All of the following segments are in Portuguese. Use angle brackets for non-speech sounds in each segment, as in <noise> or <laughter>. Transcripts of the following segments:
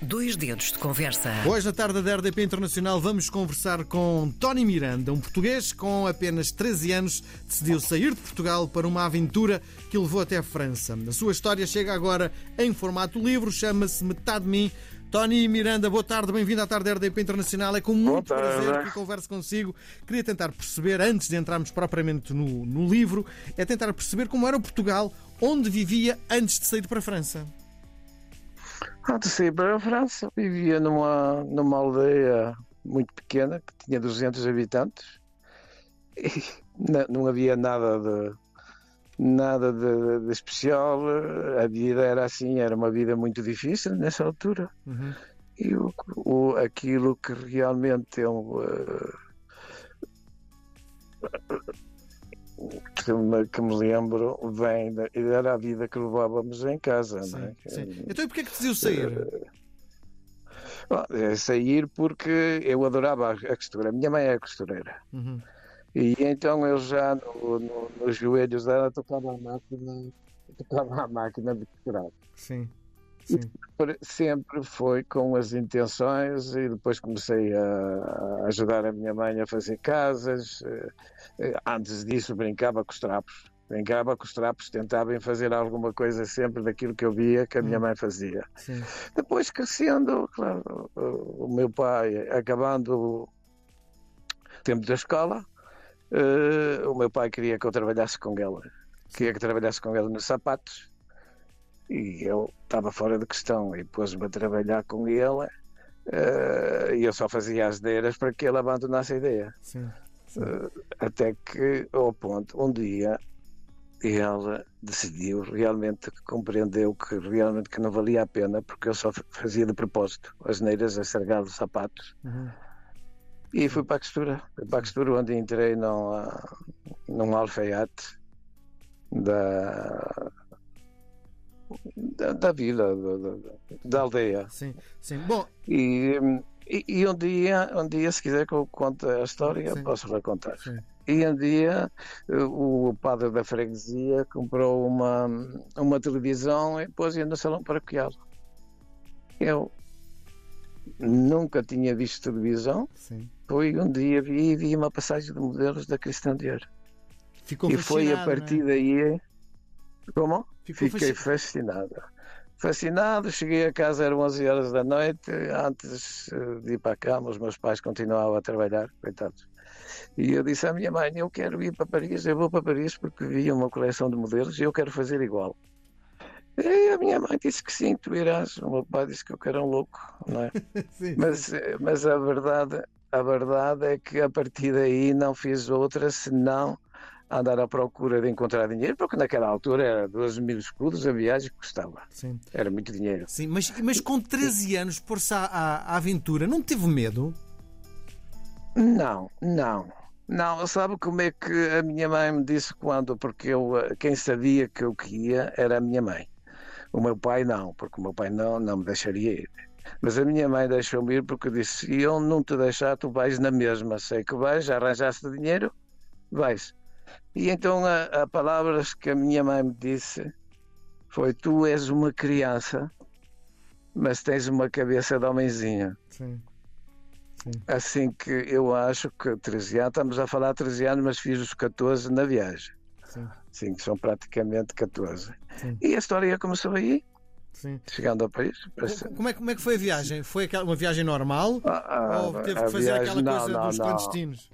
Dois dedos de conversa. Hoje, na tarde da RDP Internacional, vamos conversar com Tony Miranda, um português com apenas 13 anos, decidiu sair de Portugal para uma aventura que o levou até a França. A sua história chega agora em formato livro, chama-se Metade de Mim. Tony Miranda, boa tarde, bem-vindo à tarde da RDP Internacional. É com muito prazer que converso consigo. Queria tentar perceber, antes de entrarmos propriamente no, no livro, é tentar perceber como era Portugal, onde vivia antes de sair para a França. Antes de sair para a França, vivia numa, numa aldeia muito pequena, que tinha 200 habitantes, <laughs> e não havia nada de, nada de, de, especial. A vida era assim, era uma vida muito difícil nessa altura. Uhum. E o, o, aquilo que realmente um. Uh, que me, que me lembro vem da, era a vida que levávamos em casa. Sim, é? sim. Então e porquê que decidiu sair? Bom, é sair porque eu adorava a costura. A minha mãe é costureira. Uhum. E então eu já no, no, nos joelhos dela tocava a máquina, tocava a máquina de costurar. Sim. Sim. sempre foi com as intenções e depois comecei a ajudar a minha mãe a fazer casas. Eh, eh, antes disso brincava com os trapos. Brincava com os trapos, tentava em fazer alguma coisa sempre daquilo que eu via que a minha hum. mãe fazia. Sim. Depois crescendo, claro, o meu pai acabando o tempo da escola, uh, o meu pai queria que eu trabalhasse com ela. Queria que trabalhasse com ela nos sapatos e eu estava fora de questão e pôs-me a trabalhar com ele uh, e eu só fazia as ideias para que ele abandonasse a ideia. Sim, sim. Uh, até que, ao ponto, um dia ele decidiu, realmente compreendeu que realmente que não valia a pena porque eu só fazia de propósito as neiras a estragar os sapatos. Uhum. E fui para a costura, fui para a costura onde entrei num, num alfaiate da da, da vida, da, da, aldeia. Sim, sim. Bom. E, e, e, um dia, um dia, se quiser que eu conte a história, sim. posso recontar. Sim. E um dia o padre da freguesia comprou uma, uma televisão e pôs-a no salão paroquial. Eu nunca tinha visto televisão. Sim. Foi um dia vi, vi uma passagem de modelos da Cristã de Ouro. Ficou e foi a partir é? daí. Como? Ficou Fiquei fascinado. Fascinado, cheguei a casa, eram 11 horas da noite. Antes eh, de ir para a cama, os meus pais continuavam a trabalhar, coitados. E eu disse à minha mãe: Eu quero ir para Paris, eu vou para Paris porque vi uma coleção de modelos e eu quero fazer igual. E a minha mãe disse que sim, tu irás. O meu pai disse que eu era um louco, não é? <laughs> sim, mas, sim. Eh, mas a verdade, a verdade é que a partir daí não fiz outra senão andar à procura de encontrar dinheiro, porque naquela altura era 12 mil escudos a viagem que custava. Sim. Era muito dinheiro. Sim, mas, mas com 13 anos, pôr-se à, à, aventura, não teve medo? Não, não. Não, sabe como é que a minha mãe me disse quando? Porque eu, quem sabia que eu queria era a minha mãe. O meu pai não, porque o meu pai não, não me deixaria ir. Mas a minha mãe deixou-me ir porque disse: se eu não te deixar, tu vais na mesma. Sei que vais, já arranjaste dinheiro, vais. E então a, a palavras que a minha mãe me disse foi: Tu és uma criança, mas tens uma cabeça de homenzinha. Sim. Sim. Assim que eu acho que 13 anos, estamos a falar 13 anos, mas fiz os 14 na viagem. Sim. Sim, que são praticamente 14. Sim. E a história começou aí. Sim. Chegando ao país. Como é, como é que foi a viagem? Foi uma viagem normal? Ah, ah, ou teve que fazer viagem, aquela coisa não, dos não. clandestinos?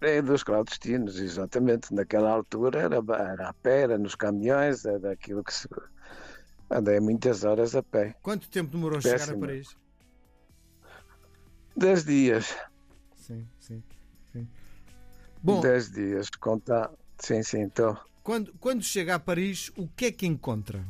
É dos clandestinos, exatamente. Naquela altura era, era a pé, era nos caminhões, era aquilo que se. Andei muitas horas a pé. Quanto tempo demorou a chegar a Paris? Dez dias. Sim, sim, sim. Bom, Dez dias, contar. Sim, sim, estou. Quando, quando chega a Paris, o que é que encontra?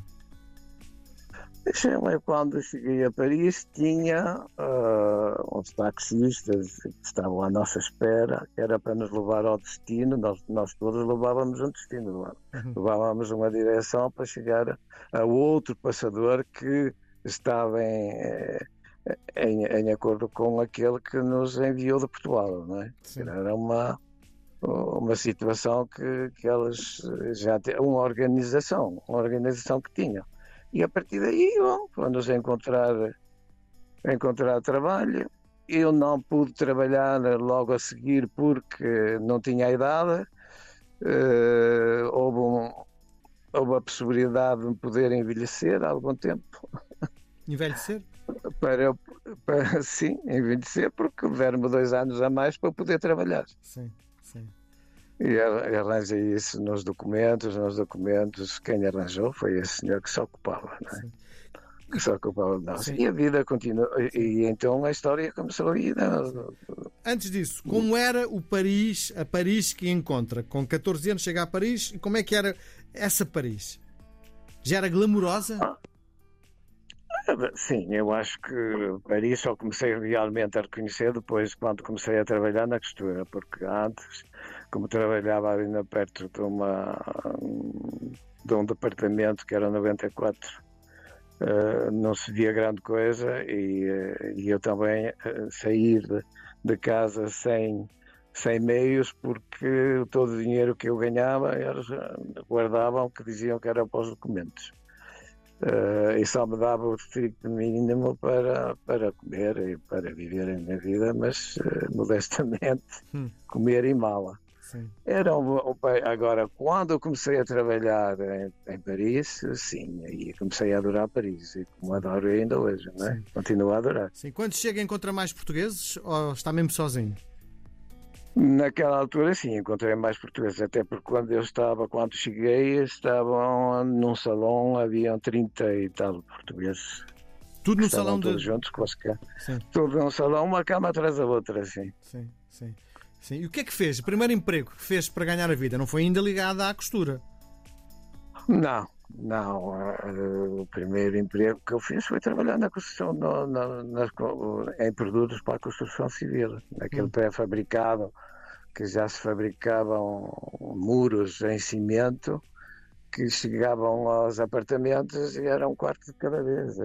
Eu, quando cheguei a Paris, tinha uh, uns taxistas que estavam à nossa espera, que era para nos levar ao destino. Nós, nós todos levávamos um destino, uhum. levávamos uma direção para chegar a outro passador que estava em, eh, em, em acordo com aquele que nos enviou de Portugal. Não é? Era uma, uma situação que, que elas já tinham, uma organização, uma organização que tinham. E a partir daí, bom, vamos encontrar encontrar trabalho. Eu não pude trabalhar logo a seguir porque não tinha idade. Uh, houve, um, houve a possibilidade de me poder envelhecer há algum tempo. <laughs> Envelhecer? Para, para sim, envelhecer, porque deram-me dois anos a mais para poder trabalhar. Sim. E arranjei isso nos documentos, nos documentos, quem arranjou foi esse senhor que se ocupava, não é? Sim. Que se ocupava de nós. E a vida continua. E, então a história começou aí. Não? Antes disso, como era o Paris, a Paris que encontra? Com 14 anos chega a Paris, e como é que era essa Paris? Já era glamourosa? Ah. Sim, eu acho que Paris só comecei realmente a reconhecer depois quando comecei a trabalhar na costura, porque antes como trabalhava ali perto de, uma, de um departamento que era 94, uh, eh, não se via grande coisa e, uh, e eu também uh, sair de, de, casa sem, sem meios porque todo o dinheiro que eu ganhava eles guardavam que diziam que era para os documentos. Uh, e só me dava o estricto mínimo para, para comer e para viver a minha vida, mas uh, modestamente hum. comer e mala. Sim. Era um, um, agora, quando eu comecei a trabalhar em, em, Paris, sim, aí comecei a adorar Paris, e como adoro ainda hoje, não é? Continuo a adorar. Sim. Quando chega, encontra mais portugueses ou está mesmo sozinho? Naquela altura, sim, encontrei mais portugueses, até porque quando eu estava, quando cheguei, estavam num salão, haviam 30 e tal portugueses. Tudo no salão todos de... juntos com as Tudo num salão, uma cama atrás da outra, sim. Sim, sim. Sim. E o que é que fez? O primeiro emprego que fez para ganhar a vida não foi ainda ligado à costura? Não, não. Uh, o primeiro emprego que eu fiz foi trabalhar na construção, no, no, nas, em produtos para a construção civil, naquele hum. pré-fabricado que já se fabricavam muros em cimento que chegavam aos apartamentos e era um quarto de cada vez.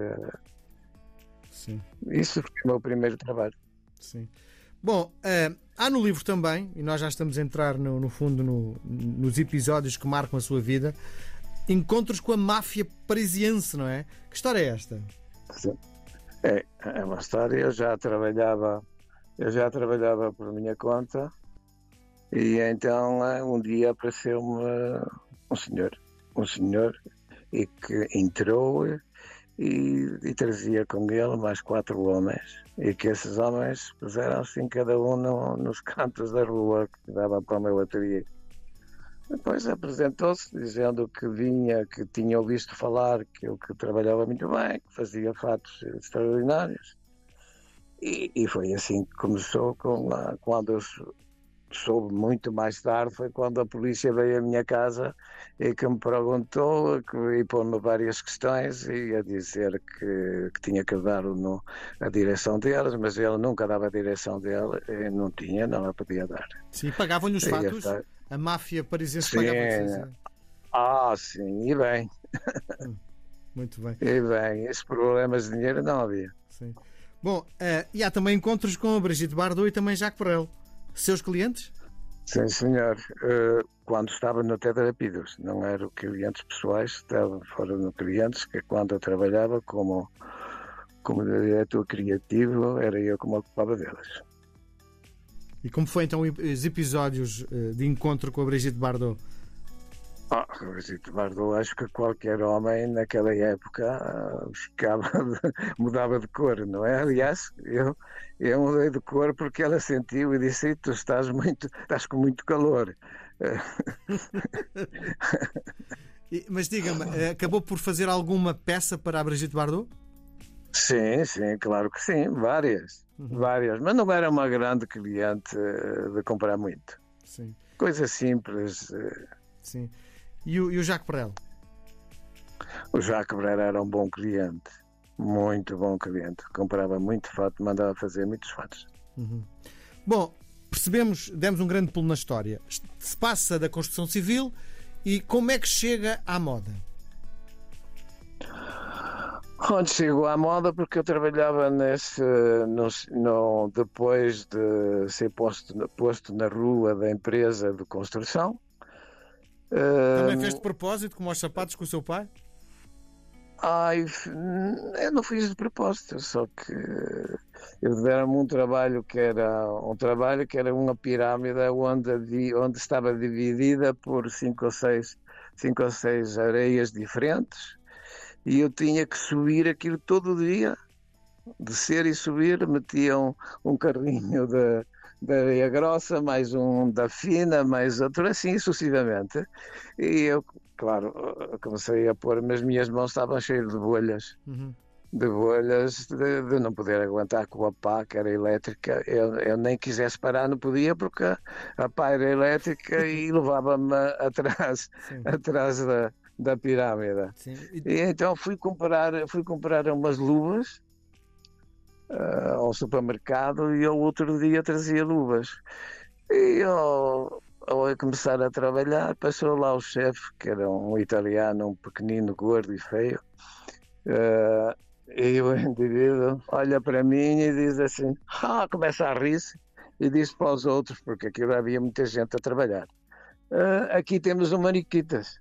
Sim. Isso foi o meu primeiro trabalho. Sim. Bom, uh, há no livro também, e nós já estamos a entrar no, no fundo no, nos episódios que marcam a sua vida, encontros com a máfia parisiense, não é? Que história é esta? É, é uma história. Eu já trabalhava, eu já trabalhava por minha conta e então eh, um dia apareceu-me um senhor, um senhor e que entrou e, e, trazia com ele mais quatro homens e que esses homens puseram-se em cada um no, nos cantos da rua que dava para o meu ateliê. Depois apresentou-se dizendo que vinha, que tinha ouvido falar que eu que trabalhava muito bem, que fazia fatos extraordinários. E, e foi assim que começou com a, quando eu soube muito mais tarde foi quando a polícia veio à minha casa e que me perguntou e pôs-me várias questões e a dizer que, que tinha que dar no, a direção deles, mas ele nunca dava a direção dele, não tinha, não a podia dar. Sim, pagavam-lhe os fatos? A máfia parisiense pagava Ah, sim, e bem. Hum, muito bem. E bem, esses problemas de dinheiro não havia. Sim. Bom, uh, e há também encontros com a Brigitte Bardot e também Jacques Perel seus clientes? Sim, senhor. Uh, quando estava no Tetrapidos, não eram clientes pessoais, estava fora no clientes, que quando eu trabalhava como, como diretor criativo, era eu que me ocupava deles. E como foi então os episódios eh, de encontro com a Brigitte Bardot? Ah, Rosito Bardot, acho que qualquer homem naquela época ah, ficava de, <laughs> mudava de cor, não é? Aliás, eu, eu mudei de cor porque ela sentiu e disse: Tu estás, muito, estás com muito calor. <laughs> Mas diga-me, eh, acabou por fazer alguma peça para a Brigitte Bardot? Sim, sim, claro que sim, várias, uhum. várias, mas não era uma grande cliente eh, de comprar muito. Sim. Coisa simples. Eh. Sim. E o, e o Jacques Perel? O Jacques Perel era um bom cliente, muito bom cliente. Comprava muito fato, mandava fazer muitos fatos. Uhum. Bom, percebemos, demos um grande pulo na história. Se passa da construção civil e como é que chega à moda? Onde chegou à moda, porque eu trabalhava nesse, no, no, depois de ser posto, posto na rua da empresa de construção, também fez de propósito, como aos sapatos com o seu pai? Ai, eu não fiz de propósito, só que eles deram-me um trabalho que era um trabalho que era uma pirâmide onde, onde estava dividida por cinco ou seis, cinco ou seis areias diferentes e eu tinha que subir aquilo todo dia, descer e subir, metiam um, um carrinho de, da areia grossa, mais um da fina, mais outro, assim sucessivamente. E eu claro, comecei a pôr, mas minhas mãos estavam cheias de bolhas. Uhum. De bolhas de, de, não poder aguentar com a pá, que era elétrica. Eu, eu nem quisesse parar, não podia, porque a pá era elétrica e <laughs> levava-me atrás, atrás da, da pirâmide. E... e... então fui comprar, fui comprar umas luvas uh, ao supermercado e ao outro dia trazia luvas. E eu ao começar a trabalhar, passou lá o chefe, que era um italiano, um pequenino, gordo e feio. Uh, e o indivíduo olha para mim e diz assim: ah, começa a rir-se e diz para os outros, porque aquilo havia muita gente a trabalhar. Uh, aqui temos um mariquitas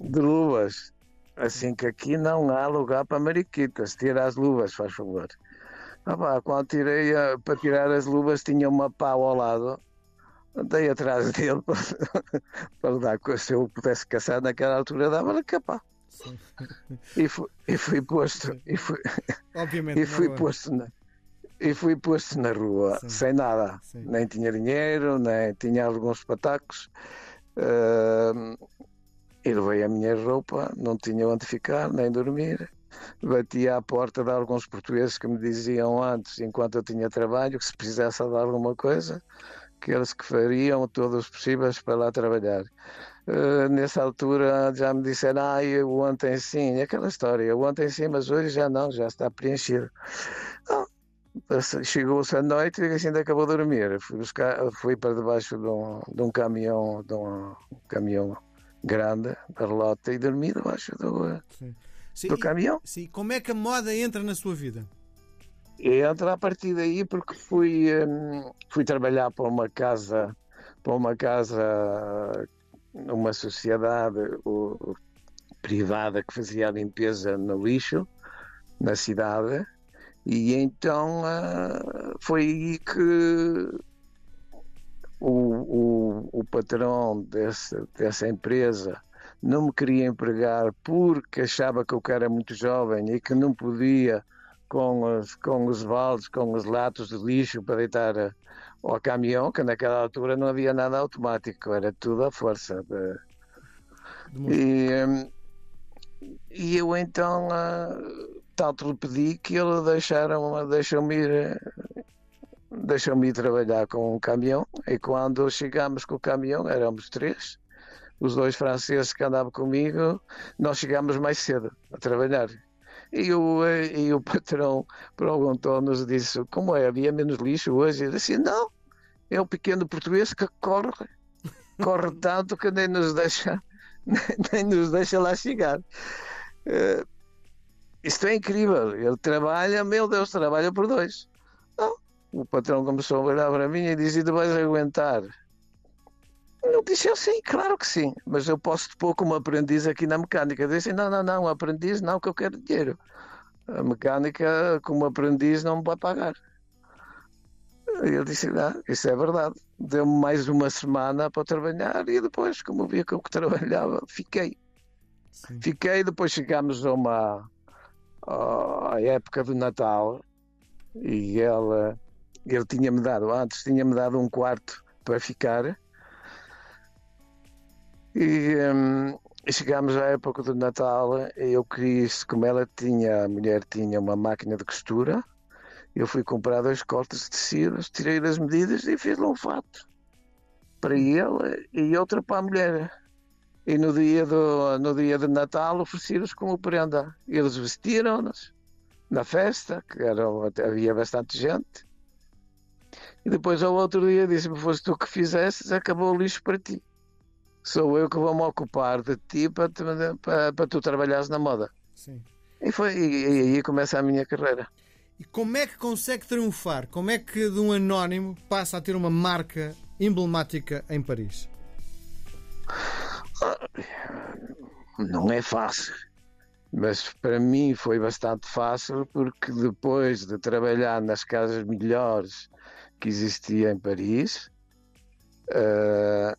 de luvas. Assim que aqui não há lugar para mariquitas. Tira as luvas, faz favor. Ah, pá, quando tirei a, para tirar as luvas, tinha uma pau ao lado andei atrás <laughs> dele para, para dar se eu pudesse caçar naquela altura dava-lhe capa <laughs> e fui, e fui posto e fui, Obviamente, e fui posto na, e fui posto na rua Sim. sem nada Sim. nem tinha dinheiro nem tinha alguns patacos uh, e levei a minha roupa não tinha onde ficar nem dormir bati à porta de alguns portugueses que me diziam antes enquanto eu tinha trabalho que se precisasse de alguma coisa aqueles que fariam todos os possíveis para lá trabalhar. Uh, nessa altura já me disseram, ah, eu ontem sim, aquela história, ontem sim, mas hoje já não, já está preenchido. Chegou-se à noite e assim acabou de dormir. Fui, buscar, fui para debaixo de um, de um caminhão, de um, caminhão grande, da relota, e dormi debaixo do, sim. Sim, do caminhão. Sim, como é que a moda entra na sua vida? entra a partir daí porque fui, hum, fui trabalhar para uma casa, para uma casa, uma sociedade privada que fazia a limpeza no lixo na cidade e então uh, foi aí que o, o, o patrão desse, dessa empresa não me queria empregar porque achava que eu era muito jovem e que não podia com os, com os baldes, com os latos de lixo para deitar eh, ao caminhão, que naquela altura não havia nada automático, era tudo à força. De... E, hum, e eu então uh, tanto lhe pedi que ele deixaram, deixou-me ir, eh, deixou-me ir trabalhar com um caminhão e quando chegámos com o caminhão éramos três, os dois franceses que andavam comigo, nós chegámos mais cedo a trabalhar. E o, e o patrão perguntou-nos, disse, como é, havia menos lixo hoje? Ele disse, não, é o pequeno português que corre, corre <laughs> tanto que nem nos deixa, <laughs> nem nos deixa lá chegar. Uh, isto é incrível, ele trabalha, meu Deus, trabalha por dois. O patrão começou a olhar para mim e disse, tu vais aguentar ele disse, eu sim, claro que sim, mas eu posso te pôr como aprendiz aqui na mecânica. Eu disse, não, não, não, aprendiz não, que eu quero dinheiro. A mecânica como aprendiz não me vai pagar. Ele disse, não, isso é verdade. Deu-me mais uma semana para trabalhar e depois, como via que eu trabalhava, fiquei. Sim. Fiquei, depois chegámos a uma à época do Natal e ele, ele tinha-me dado, antes tinha-me dado um quarto para ficar e, um, chegámos à época do Natal eu quis, como ela tinha, a mulher tinha uma máquina de costura, eu fui comprar dois cortes de tecidos, tirei as medidas e fiz-lhe um fato para ele e outra para a mulher. E no dia, do, no dia de Natal ofereci-los como prenda. Eles vestiram-nos na festa, que era, havia bastante gente. E depois ao outro dia disse-me: foste tu que fizesses, acabou o lixo para ti sou eu que vou me ocupar de ti para, para, para tu trabalhares na moda. Sim. E, foi, e, e aí começa a minha carreira. E como é que consegue triunfar? Como é que de um anónimo passa a ter uma marca emblemática em Paris? Não é fácil. Mas para mim foi bastante fácil porque depois de trabalhar nas casas melhores que existia em Paris, uh,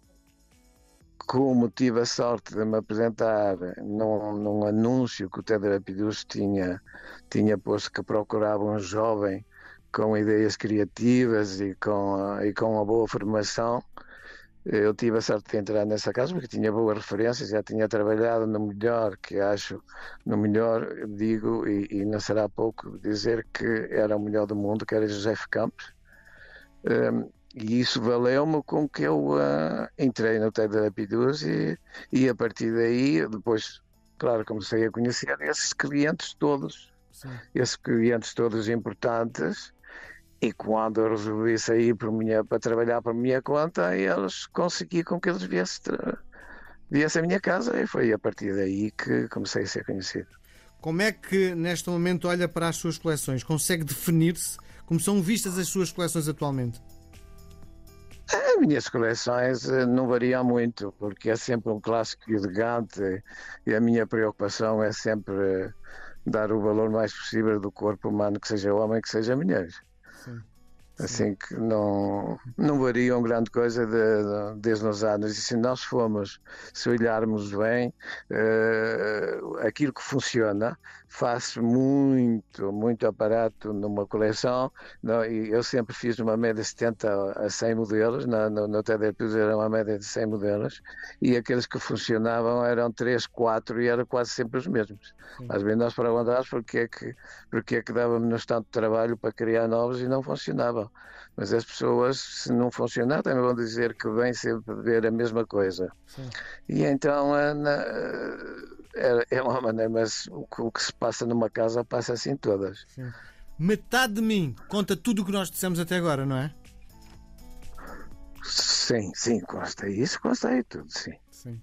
como tive a sorte de me apresentar num, num anúncio que o Tedrapidus tinha, tinha posto que procurava um jovem com ideias criativas e com, e com uma boa formação, eu tive a sorte de entrar nessa casa porque tinha boas referências, já tinha trabalhado no melhor, que acho, no melhor, digo, e, e não será pouco dizer que era o melhor do mundo, que era José Campos. Um, e isso valeu-me com que eu uh, entrei no TED da Pidus e, e a partir daí, depois, claro, comecei a conhecer esses clientes todos, Sim. esses clientes todos importantes, e quando eu resolvi sair por minha, para trabalhar para a minha conta, eles consegui com que eles viessem, viessem à minha casa e foi a partir daí que comecei a ser conhecido. Como é que neste momento olha para as suas coleções? Consegue definir-se como são vistas as suas coleções atualmente? As minhas coleções eh, não variam muito, porque é sempre um clássico elegante e a minha preocupação é sempre dar o valor mais possível do corpo humano, que seja homem, que seja mulher. Sim. Assim que não, não variam grande coisa de, de, desde os anos. E se nós formos, se olharmos bem, uh, aquilo que funciona, faz muito, muito aparato numa coleção. Não, e eu sempre fiz uma média de 70 a 100 modelos, no, no, no TDP era uma média de 100 modelos, e aqueles que funcionavam eram 3, 4 e eram quase sempre os mesmos. Sim. Às vezes nós perguntávamos porque é que, porque é que dávamos tanto trabalho para criar novos e não funcionavam. Mas as pessoas, se não funcionar, também vão dizer que vêm sempre ver a mesma coisa. Sim. E então é, é uma maneira, mas o, o, que se passa numa casa passa assim todas. Sim. Metade de mim conta tudo o que nós dissemos até agora, não é? Sim, sim, consta isso, consta aí tudo, sim. sim.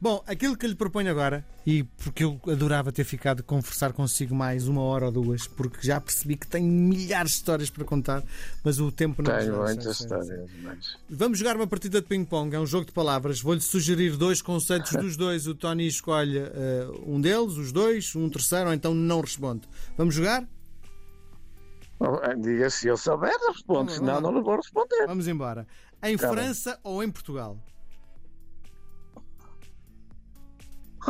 Bom, aquilo que lhe proponho agora, e porque eu adorava ter ficado a conversar consigo mais uma hora ou duas, porque já percebi que tenho milhares de histórias para contar, mas o tempo não Tenho muitas histórias, mas... Vamos jogar uma partida de ping-pong, é um jogo de palavras. Vou-lhe sugerir dois conceitos dos <laughs> dois. O Tony escolhe uh, um deles, os dois, um terceiro, ou então não responde. Vamos jogar? Oh, diga se eu souber, respondo, senão não lhe vou responder. Vamos embora. Em tá França bem. ou em Portugal?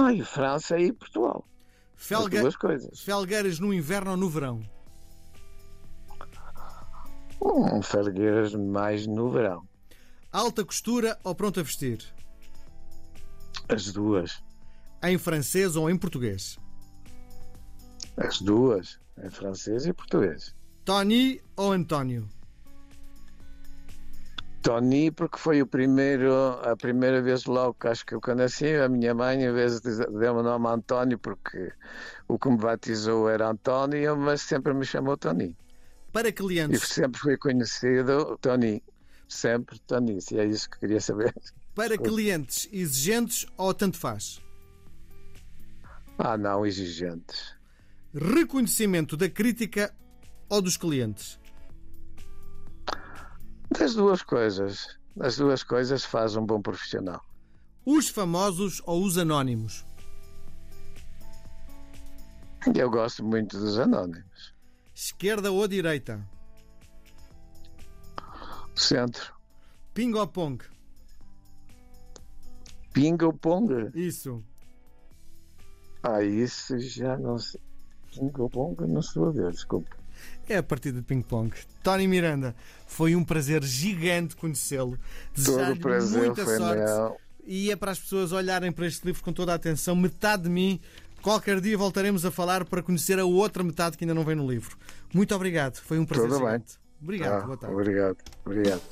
Ai, França e Portugal. Felga... duas coisas. Felgueiras no inverno ou no verão? Hum, felgueiras mais no verão. Alta costura ou pronto a vestir? As duas. Em francês ou em português? As duas. Em francês e português. Tony ou António? Tony, porque foi o primeiro, a primeira vez logo que acho que eu conheci, a minha mãe, em vez de dar o nome António, porque o que me batizou era António, mas sempre me chamou Tony. Para clientes. E sempre fui conhecido Tony. Sempre Tony, se é isso que queria saber. Para clientes exigentes ou tanto faz? Ah, não, exigentes. Reconhecimento da crítica ou dos clientes? Das duas coisas. As duas coisas faz um bom profissional. Os famosos ou os anónimos? Eu gosto muito dos anónimos. Esquerda ou direita? Centro. Ping ou pong? Ping ou pong? Isso. Ah, isso já não sei. Ping ou pong não estou a ver, desculpa é a partida de ping-pong. Tony Miranda, foi um prazer gigante conhecê-lo. Desejar-lhe muita sorte. Meu. E é para as pessoas olharem para este livro com toda a atenção. Metade de mim, qualquer dia voltaremos a falar para conhecer a outra metade que ainda não vem no livro. Muito obrigado, foi um prazer. Tudo bem. Obrigado, ah, boa tarde. Obrigado, obrigado.